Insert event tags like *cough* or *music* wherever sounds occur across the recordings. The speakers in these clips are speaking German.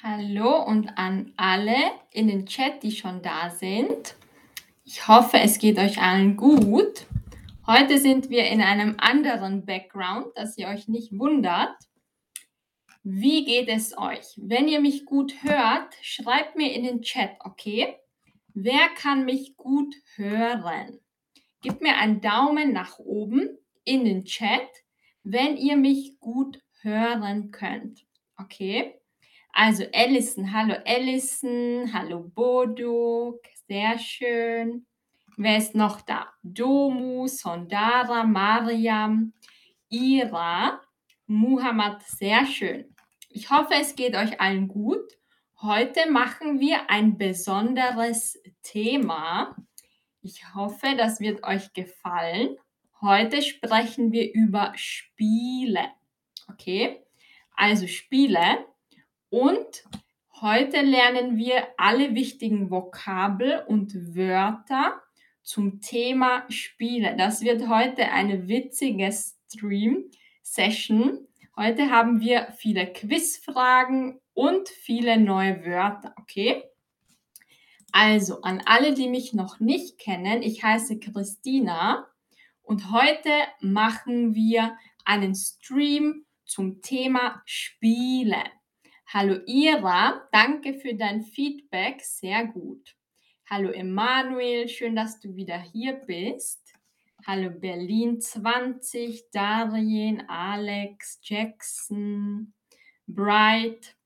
Hallo und an alle in den Chat, die schon da sind. Ich hoffe, es geht euch allen gut. Heute sind wir in einem anderen Background, dass ihr euch nicht wundert. Wie geht es euch? Wenn ihr mich gut hört, schreibt mir in den Chat, okay? Wer kann mich gut hören? Gebt mir einen Daumen nach oben in den Chat, wenn ihr mich gut hören könnt. Okay? Also Allison, hallo Allison, hallo Boduk, sehr schön. Wer ist noch da? Domu, Sondara, Mariam, Ira, Muhammad, sehr schön. Ich hoffe, es geht euch allen gut. Heute machen wir ein besonderes Thema. Ich hoffe, das wird euch gefallen. Heute sprechen wir über Spiele. Okay? Also Spiele und heute lernen wir alle wichtigen Vokabel und Wörter zum Thema Spiele. Das wird heute eine witzige Stream-Session. Heute haben wir viele Quizfragen und viele neue Wörter, okay? Also an alle, die mich noch nicht kennen, ich heiße Christina und heute machen wir einen Stream zum Thema Spiele. Hallo Ira, danke für dein Feedback, sehr gut. Hallo Emanuel, schön, dass du wieder hier bist. Hallo Berlin 20, Darien, Alex, Jackson, Bright.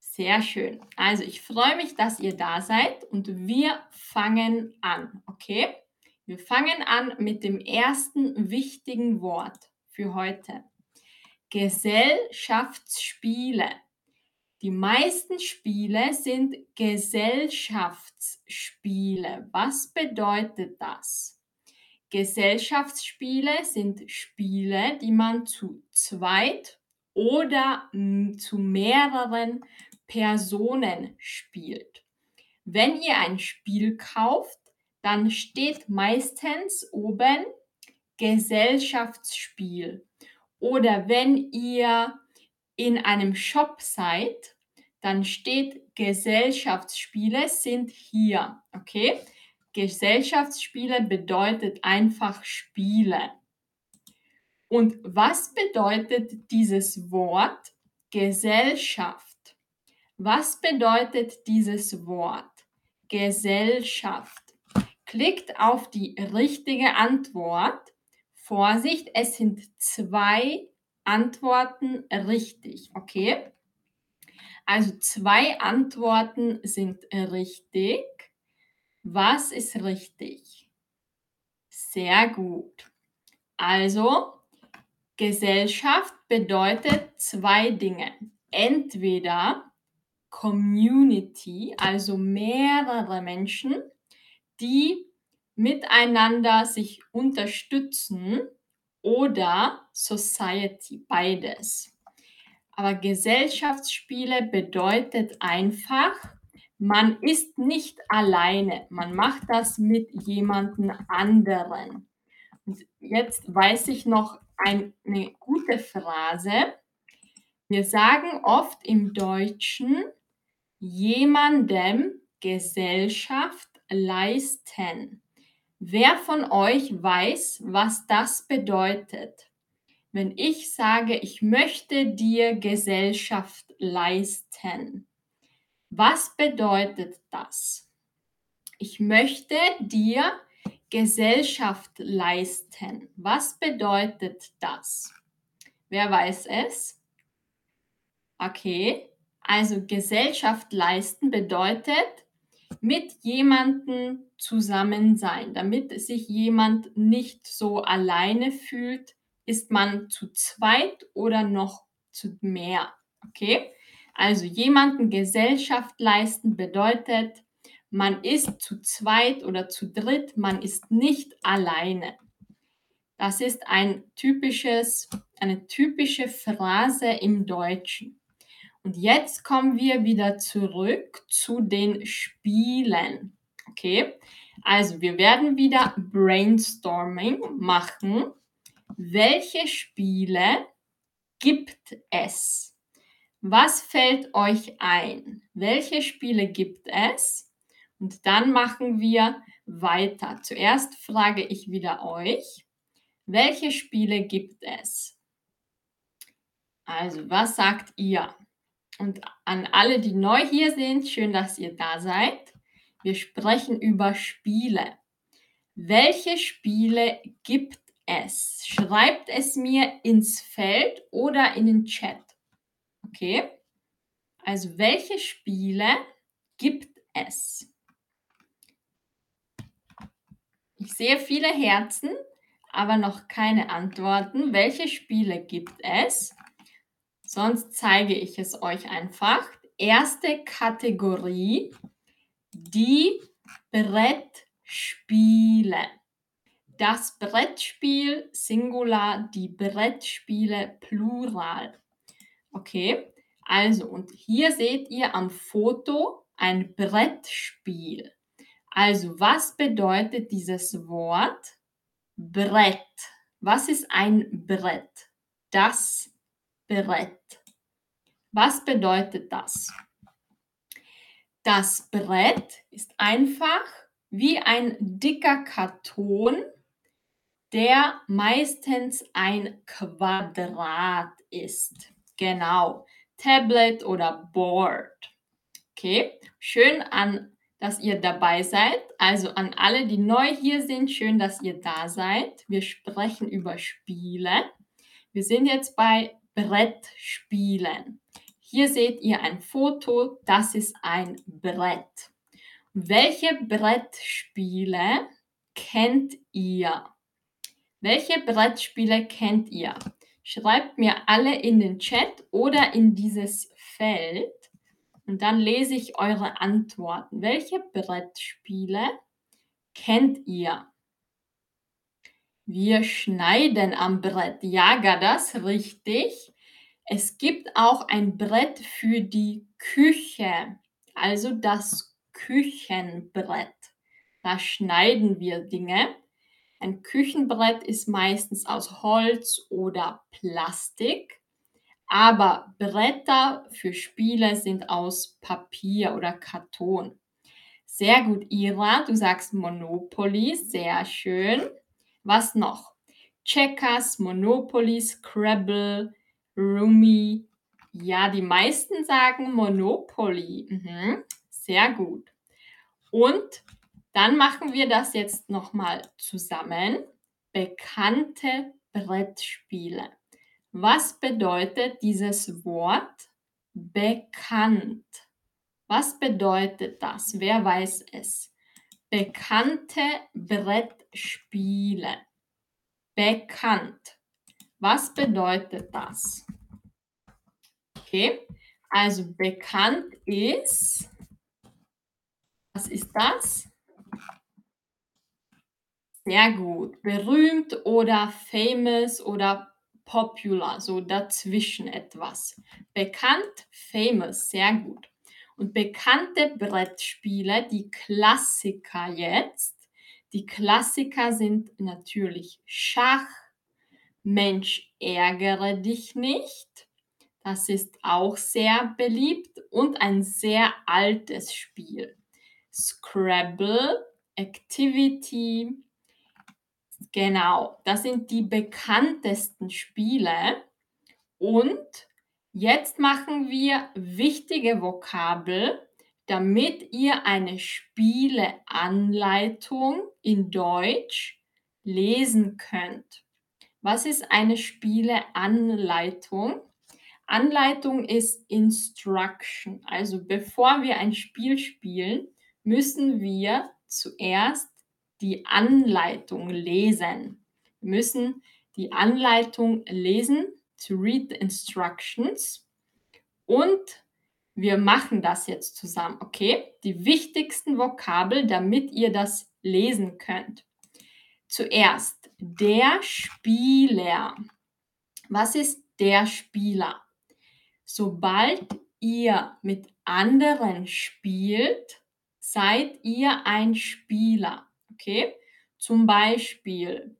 Sehr schön. Also ich freue mich, dass ihr da seid und wir fangen an, okay? Wir fangen an mit dem ersten wichtigen Wort für heute. Gesellschaftsspiele. Die meisten Spiele sind Gesellschaftsspiele. Was bedeutet das? Gesellschaftsspiele sind Spiele, die man zu zweit oder zu mehreren Personen spielt. Wenn ihr ein Spiel kauft, dann steht meistens oben Gesellschaftsspiel. Oder wenn ihr in einem Shop seid, dann steht Gesellschaftsspiele sind hier. Okay? Gesellschaftsspiele bedeutet einfach Spiele. Und was bedeutet dieses Wort Gesellschaft? Was bedeutet dieses Wort Gesellschaft? Klickt auf die richtige Antwort. Vorsicht, es sind zwei Antworten richtig, okay? Also zwei Antworten sind richtig. Was ist richtig? Sehr gut. Also Gesellschaft bedeutet zwei Dinge. Entweder Community, also mehrere Menschen, die miteinander sich unterstützen oder Society, beides. Aber Gesellschaftsspiele bedeutet einfach, man ist nicht alleine, man macht das mit jemandem anderen. Und jetzt weiß ich noch eine gute Phrase. Wir sagen oft im Deutschen jemandem Gesellschaft leisten. Wer von euch weiß, was das bedeutet? Wenn ich sage, ich möchte dir Gesellschaft leisten, was bedeutet das? Ich möchte dir Gesellschaft leisten. Was bedeutet das? Wer weiß es? Okay, also Gesellschaft leisten bedeutet, mit jemandem zusammen sein. Damit sich jemand nicht so alleine fühlt, ist man zu zweit oder noch zu mehr. Okay? Also jemanden Gesellschaft leisten bedeutet, man ist zu zweit oder zu dritt, man ist nicht alleine. Das ist ein typisches, eine typische Phrase im Deutschen. Und jetzt kommen wir wieder zurück zu den Spielen. Okay, also wir werden wieder Brainstorming machen. Welche Spiele gibt es? Was fällt euch ein? Welche Spiele gibt es? Und dann machen wir weiter. Zuerst frage ich wieder euch, welche Spiele gibt es? Also, was sagt ihr? Und an alle, die neu hier sind, schön, dass ihr da seid. Wir sprechen über Spiele. Welche Spiele gibt es? Schreibt es mir ins Feld oder in den Chat. Okay? Also, welche Spiele gibt es? Ich sehe viele Herzen, aber noch keine Antworten. Welche Spiele gibt es? Sonst zeige ich es euch einfach. Erste Kategorie, die Brettspiele. Das Brettspiel Singular, die Brettspiele Plural. Okay, also und hier seht ihr am Foto ein Brettspiel. Also was bedeutet dieses Wort Brett? Was ist ein Brett? Das Brett. Was bedeutet das? Das Brett ist einfach wie ein dicker Karton, der meistens ein Quadrat ist. Genau. Tablet oder Board. Okay, schön an, dass ihr dabei seid. Also an alle, die neu hier sind, schön, dass ihr da seid. Wir sprechen über Spiele. Wir sind jetzt bei Brettspielen. Hier seht ihr ein Foto, das ist ein Brett. Welche Brettspiele kennt ihr? Welche Brettspiele kennt ihr? Schreibt mir alle in den Chat oder in dieses Feld und dann lese ich eure Antworten. Welche Brettspiele kennt ihr? Wir schneiden am Brett. Ja, das richtig. Es gibt auch ein Brett für die Küche, also das Küchenbrett. Da schneiden wir Dinge. Ein Küchenbrett ist meistens aus Holz oder Plastik, aber Bretter für Spiele sind aus Papier oder Karton. Sehr gut, Ira, du sagst Monopoly, sehr schön. Was noch? Checkers, Monopoly, Scrabble, Rumi. Ja, die meisten sagen Monopoly. Mhm. Sehr gut. Und dann machen wir das jetzt nochmal zusammen. Bekannte Brettspiele. Was bedeutet dieses Wort bekannt? Was bedeutet das? Wer weiß es? Bekannte Brettspiele. Bekannt. Was bedeutet das? Okay, also bekannt ist, was ist das? Sehr gut. Berühmt oder famous oder popular, so dazwischen etwas. Bekannt, famous, sehr gut. Und bekannte Brettspiele, die Klassiker jetzt, die Klassiker sind natürlich Schach, Mensch, ärgere dich nicht. Das ist auch sehr beliebt und ein sehr altes Spiel. Scrabble, Activity. Genau, das sind die bekanntesten Spiele. Und Jetzt machen wir wichtige Vokabel, damit ihr eine Spieleanleitung in Deutsch lesen könnt. Was ist eine Spieleanleitung? Anleitung ist Instruction. Also bevor wir ein Spiel spielen, müssen wir zuerst die Anleitung lesen. Wir müssen die Anleitung lesen to read the instructions. Und wir machen das jetzt zusammen, okay? Die wichtigsten Vokabel, damit ihr das lesen könnt. Zuerst der Spieler. Was ist der Spieler? Sobald ihr mit anderen spielt, seid ihr ein Spieler. Okay? Zum Beispiel,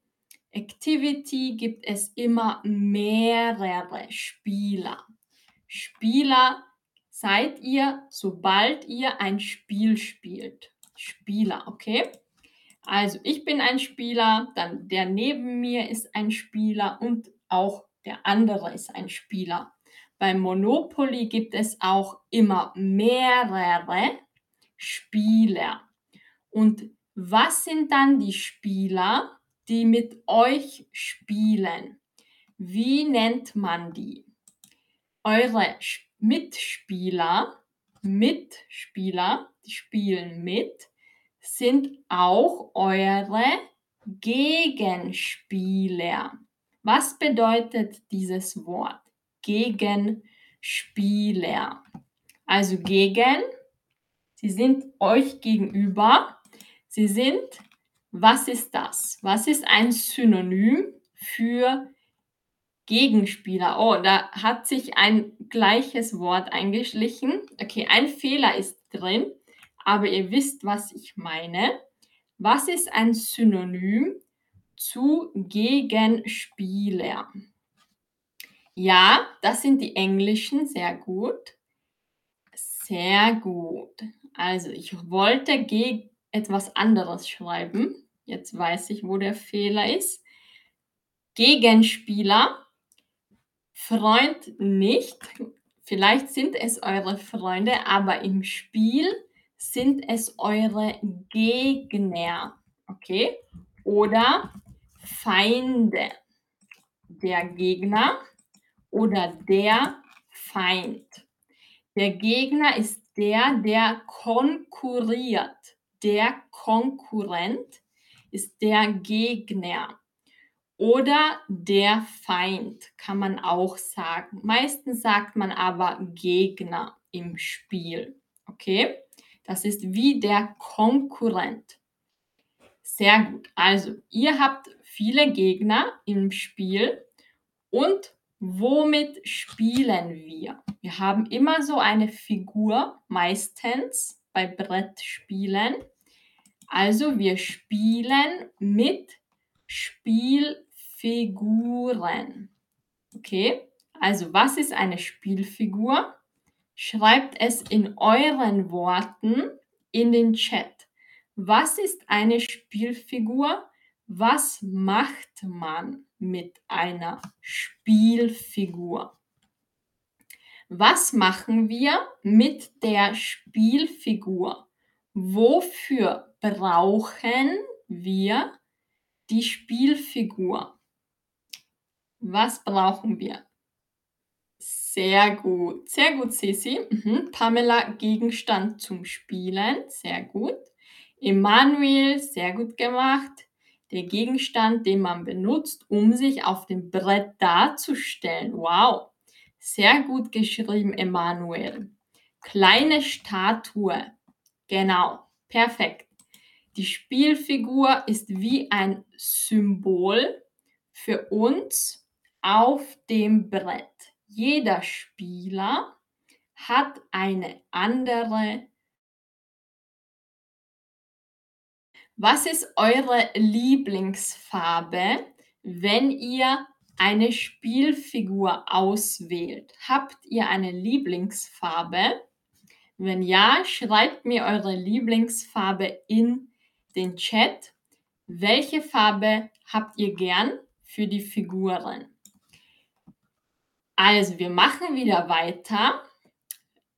Activity gibt es immer mehrere Spieler. Spieler seid ihr, sobald ihr ein Spiel spielt. Spieler, okay? Also ich bin ein Spieler, dann der neben mir ist ein Spieler und auch der andere ist ein Spieler. Beim Monopoly gibt es auch immer mehrere Spieler. Und was sind dann die Spieler, die mit euch spielen? Wie nennt man die? Eure Mitspieler, Mitspieler, die spielen mit, sind auch eure Gegenspieler. Was bedeutet dieses Wort? Gegenspieler. Also gegen, sie sind euch gegenüber. Sie sind, was ist das? Was ist ein Synonym für Gegenspieler? Oh, da hat sich ein gleiches Wort eingeschlichen. Okay, ein Fehler ist drin, aber ihr wisst, was ich meine. Was ist ein Synonym zu Gegenspieler? Ja, das sind die englischen, sehr gut. Sehr gut. Also ich wollte etwas anderes schreiben. Jetzt weiß ich, wo der Fehler ist. Gegenspieler, Freund nicht. Vielleicht sind es eure Freunde, aber im Spiel sind es eure Gegner. Okay? Oder Feinde. Der Gegner oder der Feind. Der Gegner ist der, der konkurriert. Der Konkurrent ist der Gegner. Oder der Feind kann man auch sagen. Meistens sagt man aber Gegner im Spiel. Okay? Das ist wie der Konkurrent. Sehr gut. Also, ihr habt viele Gegner im Spiel und womit spielen wir? Wir haben immer so eine Figur, meistens bei Brettspielen. Also wir spielen mit Spielfiguren. Okay? Also was ist eine Spielfigur? Schreibt es in euren Worten in den Chat. Was ist eine Spielfigur? Was macht man mit einer Spielfigur? Was machen wir mit der Spielfigur? Wofür brauchen wir die Spielfigur? Was brauchen wir? Sehr gut, sehr gut, Sissi. Mhm. Pamela, Gegenstand zum Spielen, sehr gut. Emanuel, sehr gut gemacht der Gegenstand, den man benutzt, um sich auf dem Brett darzustellen. Wow, sehr gut geschrieben, Emanuel. Kleine Statue. Genau, perfekt. Die Spielfigur ist wie ein Symbol für uns auf dem Brett. Jeder Spieler hat eine andere Was ist eure Lieblingsfarbe, wenn ihr eine Spielfigur auswählt? Habt ihr eine Lieblingsfarbe? Wenn ja, schreibt mir eure Lieblingsfarbe in den Chat. Welche Farbe habt ihr gern für die Figuren? Also, wir machen wieder weiter.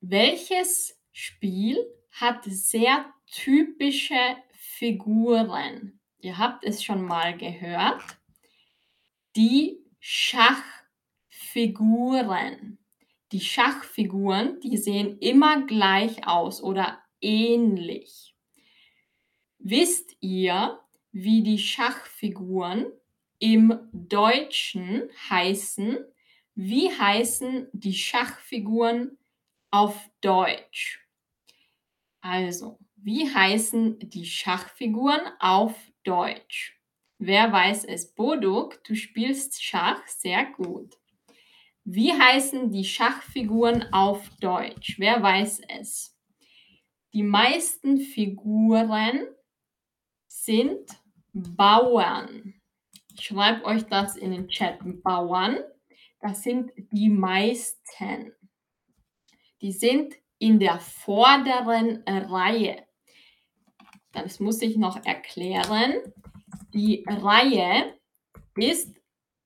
Welches Spiel hat sehr typische Figuren. Ihr habt es schon mal gehört. Die Schachfiguren. Die Schachfiguren, die sehen immer gleich aus oder ähnlich. Wisst ihr, wie die Schachfiguren im Deutschen heißen? Wie heißen die Schachfiguren auf Deutsch? Also, wie heißen die Schachfiguren auf Deutsch? Wer weiß es? Boduk, du spielst Schach sehr gut. Wie heißen die Schachfiguren auf Deutsch? Wer weiß es? Die meisten Figuren sind Bauern. Ich schreibe euch das in den Chat. Bauern, das sind die meisten. die sind in der vorderen Reihe. Das muss ich noch erklären. Die Reihe ist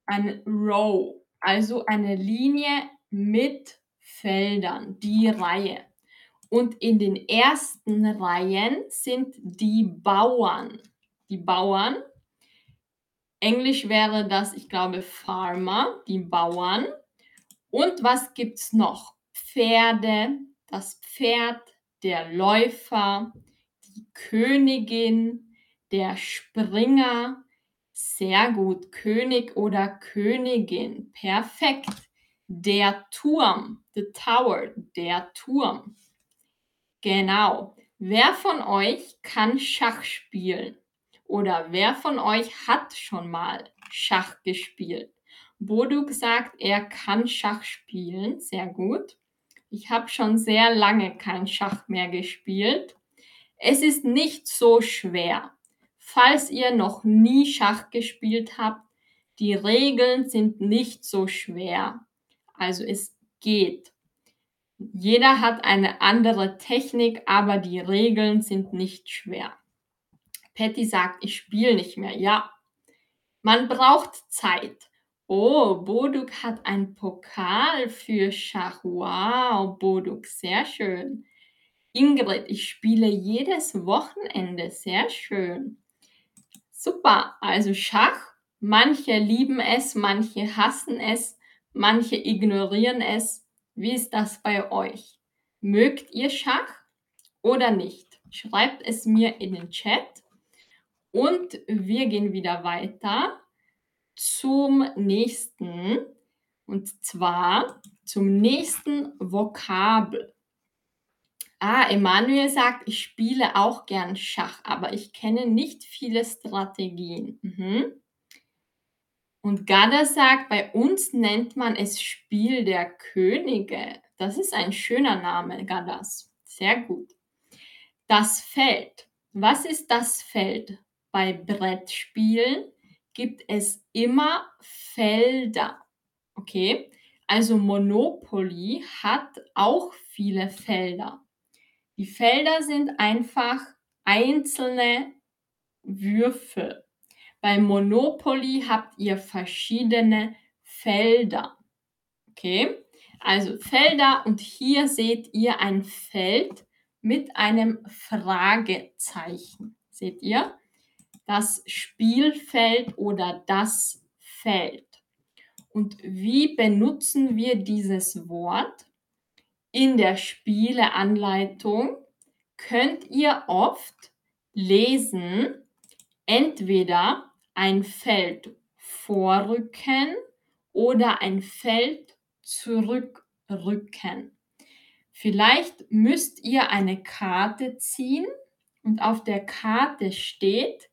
ein Row, also eine Linie mit Feldern, die Reihe. Und in den ersten Reihen sind die Bauern. Die Bauern. Englisch wäre das, ich glaube, Farmer, die Bauern. Und was gibt es noch? Pferde, das Pferd, der Läufer, die Königin, der Springer. Sehr gut. König oder Königin. Perfekt. Der Turm, the Tower, der Turm. Genau. Wer von euch kann Schach spielen? Oder wer von euch hat schon mal Schach gespielt? Boduk sagt, er kann Schach spielen. Sehr gut. Ich habe schon sehr lange kein Schach mehr gespielt. Es ist nicht so schwer. Falls ihr noch nie Schach gespielt habt, die Regeln sind nicht so schwer. Also es geht. Jeder hat eine andere Technik, aber die Regeln sind nicht schwer. Patty sagt, ich spiele nicht mehr. Ja, man braucht Zeit. Oh, Boduk hat ein Pokal für Schach. Wow, Boduk, sehr schön. Ingrid, ich spiele jedes Wochenende. Sehr schön. Super, also Schach. Manche lieben es, manche hassen es, manche ignorieren es. Wie ist das bei euch? Mögt ihr Schach oder nicht? Schreibt es mir in den Chat. Und wir gehen wieder weiter zum nächsten. Und zwar zum nächsten Vokabel. Ah, Emanuel sagt, ich spiele auch gern Schach, aber ich kenne nicht viele Strategien. Mhm. Und Gada sagt, bei uns nennt man es Spiel der Könige. Das ist ein schöner Name, Gadas. Sehr gut. Das Feld. Was ist das Feld? Bei Brettspielen gibt es immer Felder. Okay? Also Monopoly hat auch viele Felder. Die Felder sind einfach einzelne Würfel. Bei Monopoly habt ihr verschiedene Felder. Okay, also Felder und hier seht ihr ein Feld mit einem Fragezeichen. Seht ihr? Das Spielfeld oder das Feld. Und wie benutzen wir dieses Wort? In der Spieleanleitung könnt ihr oft lesen, entweder ein Feld vorrücken oder ein Feld zurückrücken. Vielleicht müsst ihr eine Karte ziehen und auf der Karte steht,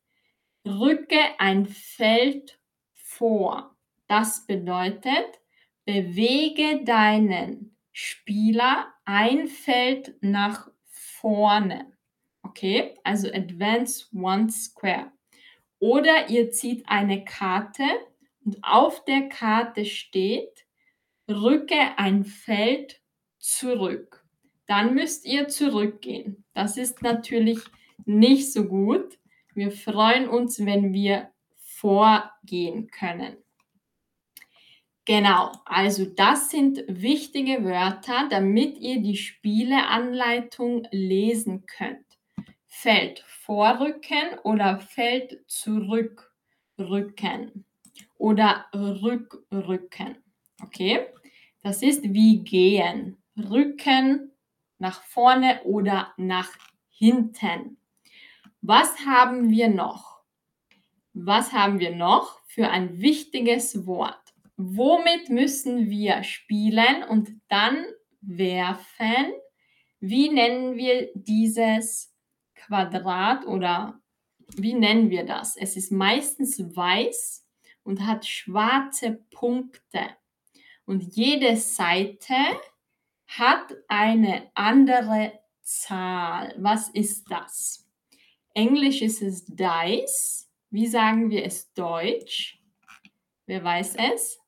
rücke ein Feld vor. Das bedeutet, bewege deinen Spieler ein Feld nach vorne. Okay, also advance one square. Oder ihr zieht eine Karte und auf der Karte steht, rücke ein Feld zurück. Dann müsst ihr zurückgehen. Das ist natürlich nicht so gut. Wir freuen uns, wenn wir vorgehen können. Genau, also das sind wichtige Wörter, damit ihr die Spieleanleitung lesen könnt. Feld vorrücken oder Feld zurückrücken oder rückrücken. Okay? Das ist wie gehen. Rücken nach vorne oder nach hinten. Was haben wir noch? Was haben wir noch für ein wichtiges Wort? Womit müssen wir spielen und dann werfen? Wie nennen wir dieses Quadrat oder wie nennen wir das? Es ist meistens weiß und hat schwarze Punkte. Und jede Seite hat eine andere Zahl. Was ist das? Englisch ist es Dice. Wie sagen wir es Deutsch? Wer weiß es?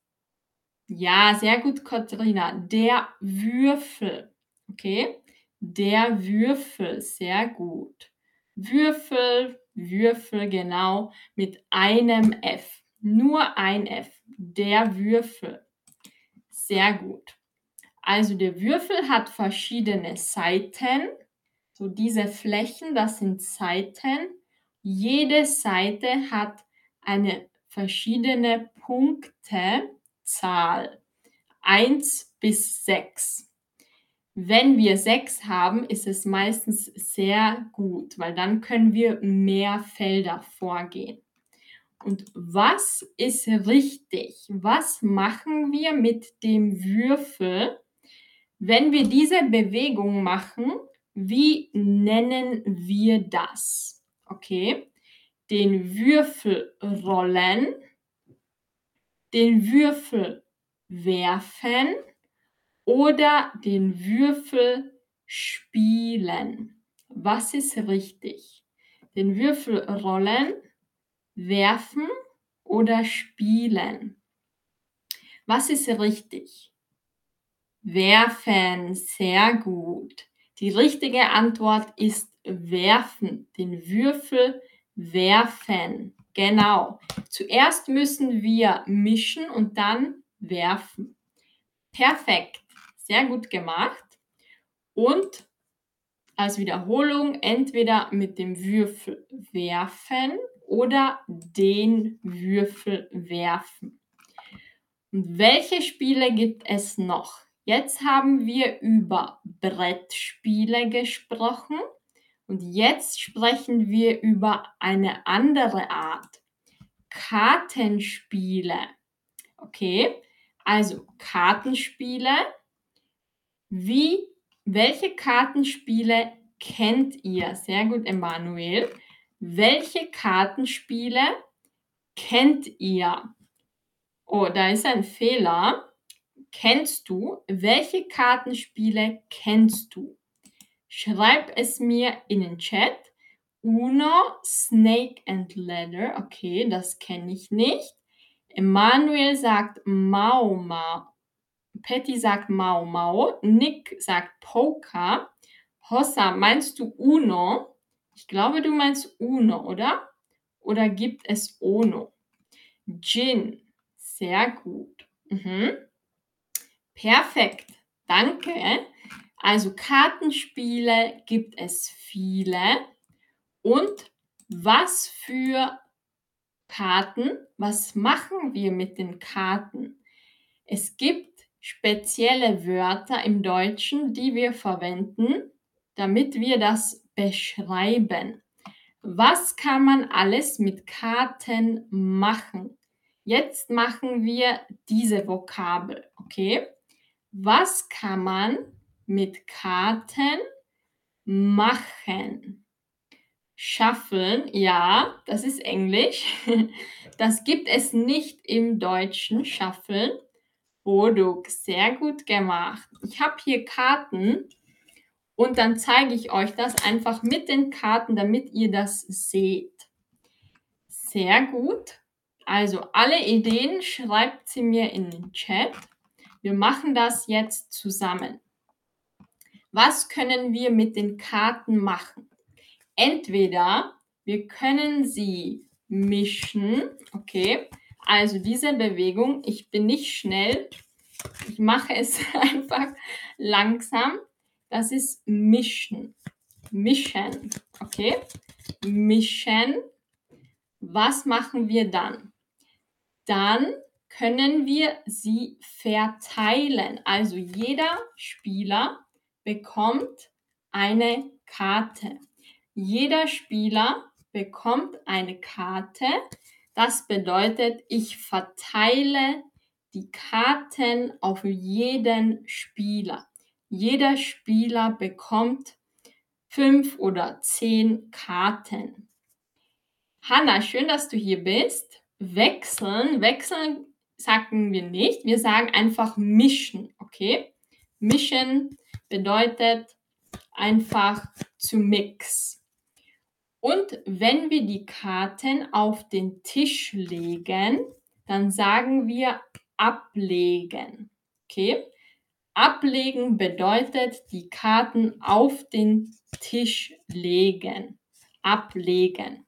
Ja, sehr gut, Katharina. Der Würfel. Okay? Der Würfel, sehr gut. Würfel, Würfel, genau, mit einem F. Nur ein F. Der Würfel. Sehr gut. Also der Würfel hat verschiedene Seiten. So diese Flächen, das sind Seiten. Jede Seite hat eine verschiedene Punktezahl. 1 bis 6. Wenn wir 6 haben, ist es meistens sehr gut, weil dann können wir mehr Felder vorgehen. Und was ist richtig? Was machen wir mit dem Würfel, wenn wir diese Bewegung machen? Wie nennen wir das? Okay, den Würfel rollen, den Würfel werfen oder den Würfel spielen. Was ist richtig? Den Würfel rollen, werfen oder spielen? Was ist richtig? Werfen, sehr gut. Die richtige Antwort ist werfen, den Würfel werfen. Genau. Zuerst müssen wir mischen und dann werfen. Perfekt. Sehr gut gemacht. Und als Wiederholung entweder mit dem Würfel werfen oder den Würfel werfen. Und welche Spiele gibt es noch? Jetzt haben wir über Brettspiele gesprochen und jetzt sprechen wir über eine andere Art. Kartenspiele. Okay, also Kartenspiele. Wie, welche Kartenspiele kennt ihr? Sehr gut, Emanuel. Welche Kartenspiele kennt ihr? Oh, da ist ein Fehler. Kennst du? Welche Kartenspiele kennst du? Schreib es mir in den Chat. Uno, Snake and Ladder. Okay, das kenne ich nicht. Emanuel sagt Mau Mau. Patty sagt Mau Mau. Nick sagt Poker. Hossa, meinst du Uno? Ich glaube, du meinst Uno, oder? Oder gibt es Ono? Gin. Sehr gut. Mhm. Perfekt. Danke. Also Kartenspiele gibt es viele. Und was für Karten? Was machen wir mit den Karten? Es gibt spezielle Wörter im Deutschen, die wir verwenden, damit wir das beschreiben. Was kann man alles mit Karten machen? Jetzt machen wir diese Vokabel, okay? Was kann man mit Karten machen? Schaffeln, ja, das ist Englisch. *laughs* Das gibt es nicht im Deutschen, Schaffeln. Boduk, sehr gut gemacht. Ich habe hier Karten und dann zeige ich euch das einfach mit den Karten, damit ihr das seht. Sehr gut. Also alle Ideen schreibt sie mir in den Chat. Wir machen das jetzt zusammen. Was können wir mit den Karten machen? Entweder wir können sie mischen, okay? Also diese Bewegung, ich bin nicht schnell, ich mache es *laughs* einfach langsam. Das ist mischen. Mischen. Okay? Mischen. Was machen wir dann? Dann können wir sie verteilen. Also jeder Spieler bekommt eine Karte. Jeder Spieler bekommt eine Karte. Das bedeutet, ich verteile die Karten auf jeden Spieler. Jeder Spieler bekommt fünf oder zehn Karten. Hanna, schön, dass du hier bist. Wechseln, wechseln sagen wir nicht. Wir sagen einfach mischen, okay? Mischen bedeutet einfach zu mix. Und wenn wir die Karten auf den Tisch legen, dann sagen wir ablegen. Okay? Ablegen bedeutet die Karten auf den Tisch legen. Ablegen.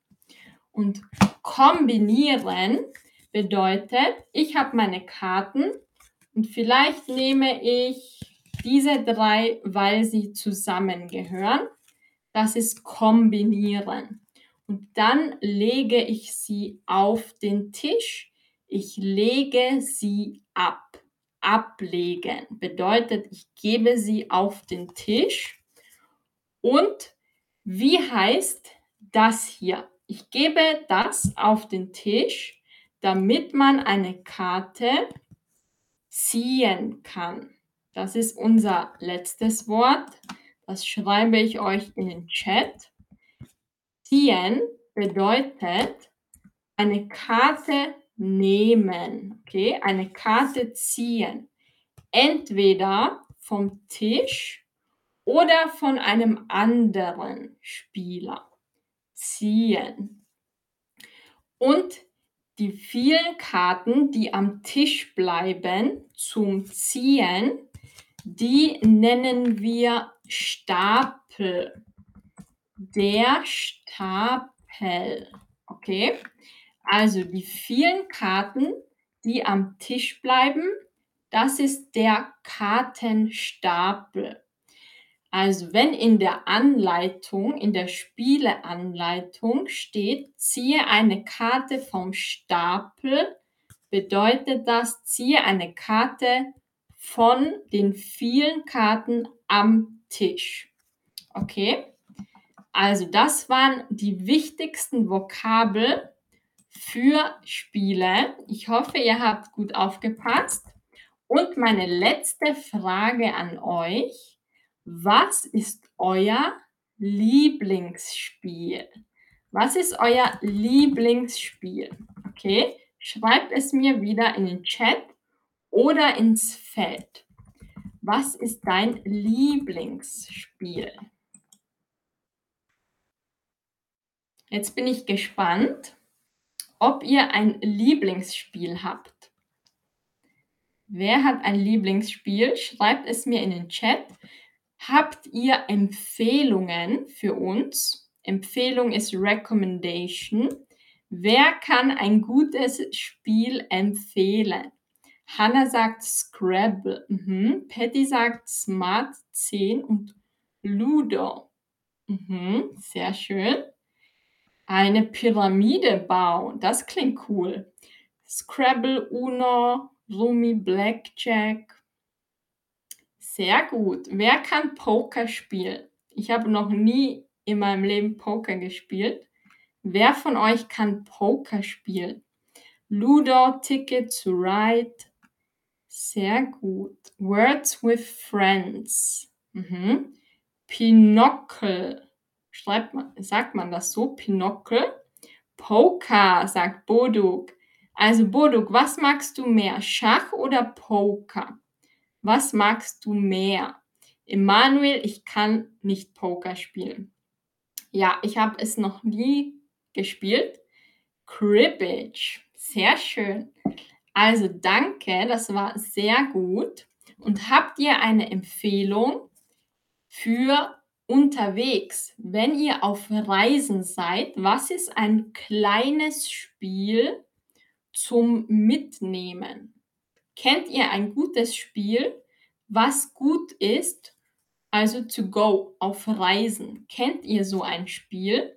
Und kombinieren bedeutet, ich habe meine Karten und vielleicht nehme ich diese drei, weil sie zusammengehören. Das ist kombinieren. Und dann lege ich sie auf den Tisch. Ich lege sie ab. Ablegen bedeutet, ich gebe sie auf den Tisch. Und wie heißt das hier? Ich gebe das auf den Tisch, damit man eine Karte ziehen kann. Das ist unser letztes Wort. Das schreibe ich euch in den Chat. Ziehen bedeutet eine Karte nehmen. Okay, eine Karte ziehen. Entweder vom Tisch oder von einem anderen Spieler. Ziehen. Und die vielen Karten, die am Tisch bleiben zum Ziehen, die nennen wir Stapel. Der Stapel. Okay? Also die vielen Karten, die am Tisch bleiben, das ist der Kartenstapel. Also wenn in der Anleitung, in der Spieleanleitung steht, ziehe eine Karte vom Stapel, bedeutet das, ziehe eine Karte von den vielen Karten am Tisch. Okay? Also das waren die wichtigsten Vokabel für Spiele. Ich hoffe, ihr habt gut aufgepasst. Und meine letzte Frage an euch. Was ist euer Lieblingsspiel? Was ist euer Lieblingsspiel? Okay, schreibt es mir wieder in den Chat oder ins Feld. Was ist dein Lieblingsspiel? Jetzt bin ich gespannt, ob ihr ein Lieblingsspiel habt. Wer hat ein Lieblingsspiel? Schreibt es mir in den Chat. Habt ihr Empfehlungen für uns? Empfehlung ist Recommendation. Wer kann ein gutes Spiel empfehlen? Hannah sagt Scrabble. Mhm. Patty sagt Smart 10 und Ludo. Mhm. Sehr schön. Eine Pyramide bauen. Das klingt cool. Scrabble, Uno, Rumi, Blackjack. Sehr gut. Wer kann Poker spielen? Ich habe noch nie in meinem Leben Poker gespielt. Wer von euch kann Poker spielen? Ludo, Ticket to Ride. Sehr gut. Words with Friends. Mhm. Pinockel. Schreibt man, sagt man das so? Pinockel? Poker, sagt Boduk. Also Boduk, was magst du mehr? Schach oder Poker? Was magst du mehr? Emanuel, ich kann nicht Poker spielen. Ja, ich habe es noch nie gespielt. Cribbage. Sehr schön. Also danke, das war sehr gut. Und habt ihr eine Empfehlung für unterwegs, wenn ihr auf Reisen seid? Was ist ein kleines Spiel zum Mitnehmen? Kennt ihr ein gutes Spiel, was gut ist, also to go auf Reisen? Kennt ihr so ein Spiel?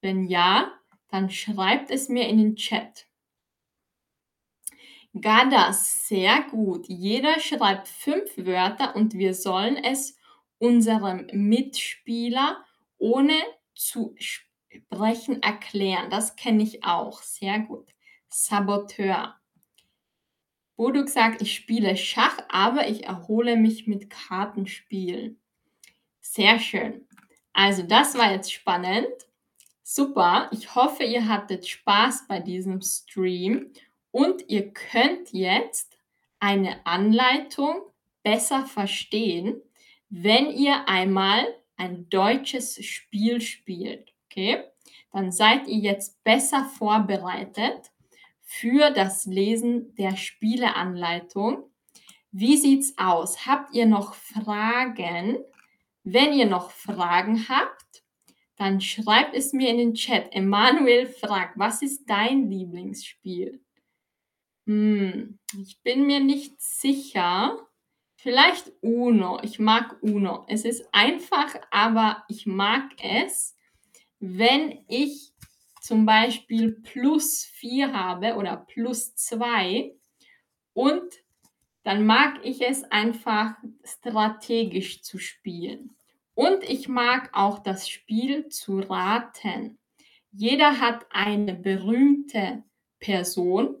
Wenn ja, dann schreibt es mir in den Chat. Gadas, sehr gut. Jeder schreibt fünf Wörter und wir sollen es unserem Mitspieler ohne zu sprechen erklären. Das kenne ich auch. Sehr gut. Saboteur. Boduk sagt, ich spiele Schach, aber ich erhole mich mit Kartenspielen. Sehr schön. Also das war jetzt spannend. Super. Ich hoffe, ihr hattet Spaß bei diesem Stream und ihr könnt jetzt eine Anleitung besser verstehen, wenn ihr einmal ein deutsches Spiel spielt. Okay? Dann seid ihr jetzt besser vorbereitet für das Lesen der Spieleanleitung. Wie sieht's aus? Habt ihr noch Fragen? Wenn ihr noch Fragen habt, dann schreibt es mir in den Chat. Emanuel fragt, was ist dein Lieblingsspiel? Hm, ich bin mir nicht sicher. Vielleicht Uno. Ich mag Uno. Es ist einfach, aber ich mag es, wenn ich zum Beispiel plus 4 habe oder plus 2 und dann mag ich es einfach strategisch zu spielen. Und ich mag auch das Spiel zu raten. Jeder hat eine berühmte Person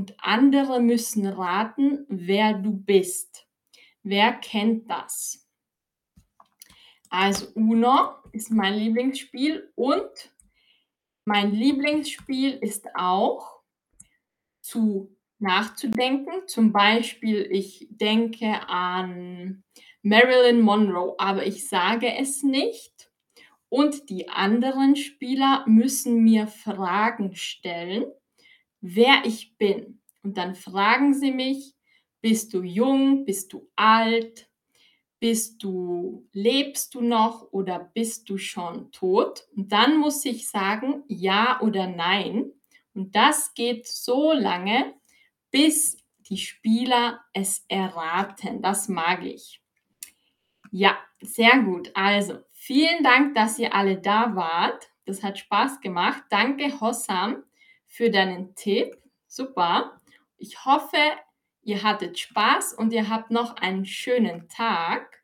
und andere müssen raten, wer du bist. Wer kennt das? Also Uno ist mein Lieblingsspiel und mein Lieblingsspiel ist auch zu nachzudenken. Zum Beispiel, ich denke an Marilyn Monroe, aber ich sage es nicht. Und die anderen Spieler müssen mir Fragen stellen, wer ich bin. Und dann fragen sie mich, bist du jung, bist du alt, bist du, lebst du noch oder bist du schon tot? Und dann muss ich sagen, ja oder nein. Und das geht so lange, bis die Spieler es erraten. Das mag ich. Ja, sehr gut. Also, vielen Dank, dass ihr alle da wart. Das hat Spaß gemacht. Danke, Hossam, für deinen Tipp. Super. Ich hoffe, ihr hattet Spaß und ihr habt noch einen schönen Tag.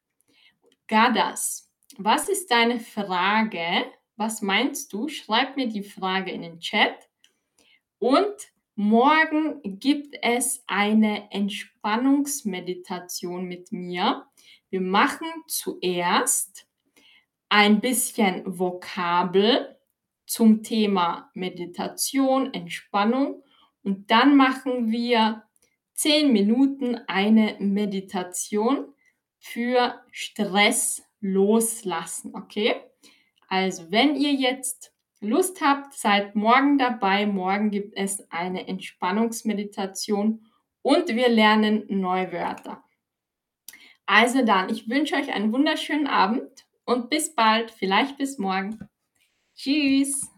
Gadas, was ist deine Frage? Was meinst du? Schreib mir die Frage in den Chat. Und morgen gibt es eine Entspannungsmeditation mit mir. Wir machen zuerst ein bisschen Vokabel zum Thema Meditation, Entspannung und dann machen wir zehn Minuten eine Meditation für Stress loslassen, okay? Also, wenn ihr jetzt Lust habt, seid morgen dabei. Morgen gibt es eine Entspannungsmeditation und wir lernen neue Wörter. Also dann, ich wünsche euch einen wunderschönen Abend und bis bald, vielleicht bis morgen. Tschüss.